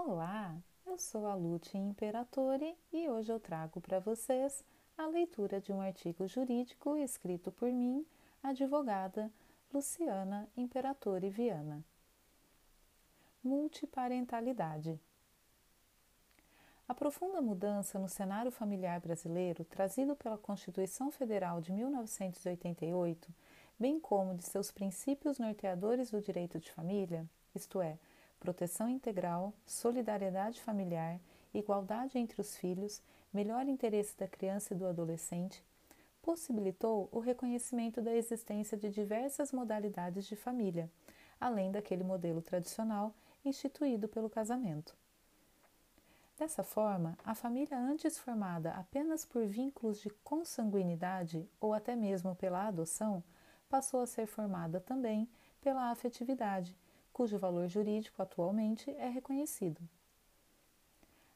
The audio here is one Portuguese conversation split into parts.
Olá, eu sou a Lute Imperatore e hoje eu trago para vocês a leitura de um artigo jurídico escrito por mim, advogada Luciana Imperatore Viana. Multiparentalidade. A profunda mudança no cenário familiar brasileiro, trazido pela Constituição Federal de 1988, bem como de seus princípios norteadores do direito de família, isto é, proteção integral, solidariedade familiar, igualdade entre os filhos, melhor interesse da criança e do adolescente, possibilitou o reconhecimento da existência de diversas modalidades de família, além daquele modelo tradicional instituído pelo casamento. Dessa forma, a família antes formada apenas por vínculos de consanguinidade ou até mesmo pela adoção, passou a ser formada também pela afetividade, cujo valor jurídico atualmente é reconhecido.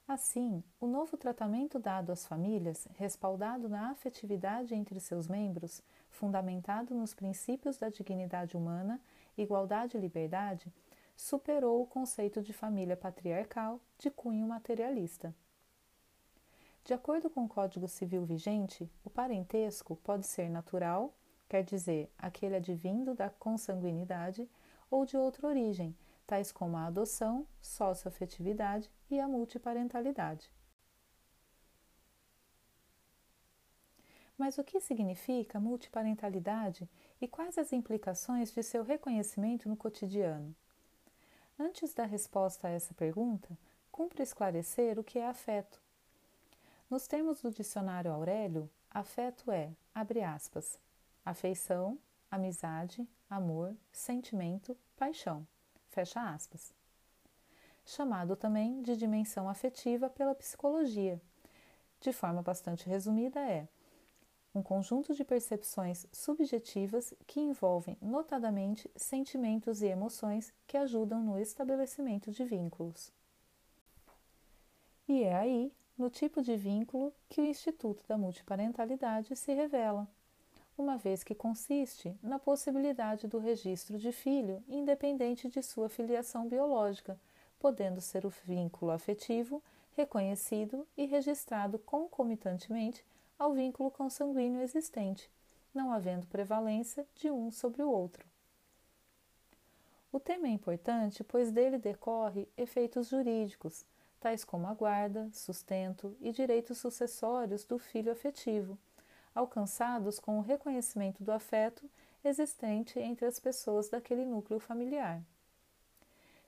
Assim, o novo tratamento dado às famílias, respaldado na afetividade entre seus membros, fundamentado nos princípios da dignidade humana, igualdade e liberdade, superou o conceito de família patriarcal de cunho materialista. De acordo com o Código Civil vigente, o parentesco pode ser natural, quer dizer, aquele advindo da consanguinidade, ou de outra origem, tais como a adoção, socioafetividade e a multiparentalidade. Mas o que significa multiparentalidade e quais as implicações de seu reconhecimento no cotidiano? Antes da resposta a essa pergunta, cumpre esclarecer o que é afeto. Nos termos do dicionário Aurélio, afeto é, abre aspas, afeição, amizade, amor, sentimento, paixão. Fecha aspas. Chamado também de dimensão afetiva pela psicologia. De forma bastante resumida, é um conjunto de percepções subjetivas que envolvem, notadamente, sentimentos e emoções que ajudam no estabelecimento de vínculos. E é aí, no tipo de vínculo, que o Instituto da Multiparentalidade se revela uma vez que consiste na possibilidade do registro de filho independente de sua filiação biológica, podendo ser o vínculo afetivo reconhecido e registrado concomitantemente ao vínculo consanguíneo existente, não havendo prevalência de um sobre o outro. O tema é importante pois dele decorre efeitos jurídicos, tais como a guarda, sustento e direitos sucessórios do filho afetivo alcançados com o reconhecimento do afeto existente entre as pessoas daquele núcleo familiar.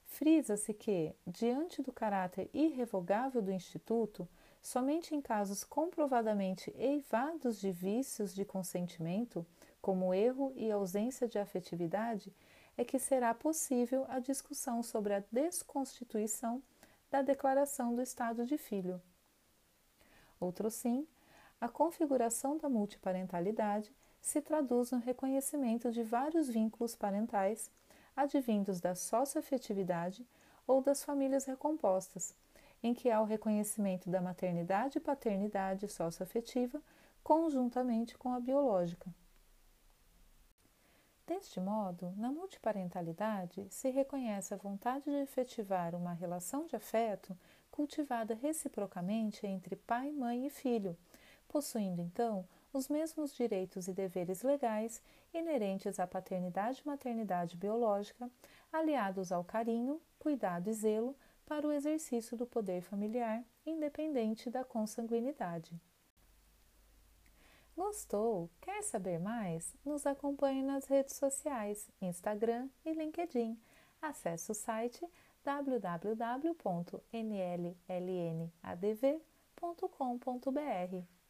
Frisa-se que, diante do caráter irrevogável do Instituto, somente em casos comprovadamente eivados de vícios de consentimento, como erro e ausência de afetividade, é que será possível a discussão sobre a desconstituição da declaração do estado de filho. Outro sim a configuração da multiparentalidade se traduz no reconhecimento de vários vínculos parentais advindos da socioafetividade ou das famílias recompostas, em que há o reconhecimento da maternidade e paternidade socioafetiva conjuntamente com a biológica. Deste modo, na multiparentalidade se reconhece a vontade de efetivar uma relação de afeto cultivada reciprocamente entre pai, mãe e filho, possuindo então os mesmos direitos e deveres legais inerentes à paternidade e maternidade biológica, aliados ao carinho, cuidado e zelo para o exercício do poder familiar, independente da consanguinidade. Gostou? Quer saber mais? Nos acompanhe nas redes sociais, Instagram e LinkedIn. Acesse o site www.nllnadv.com.br.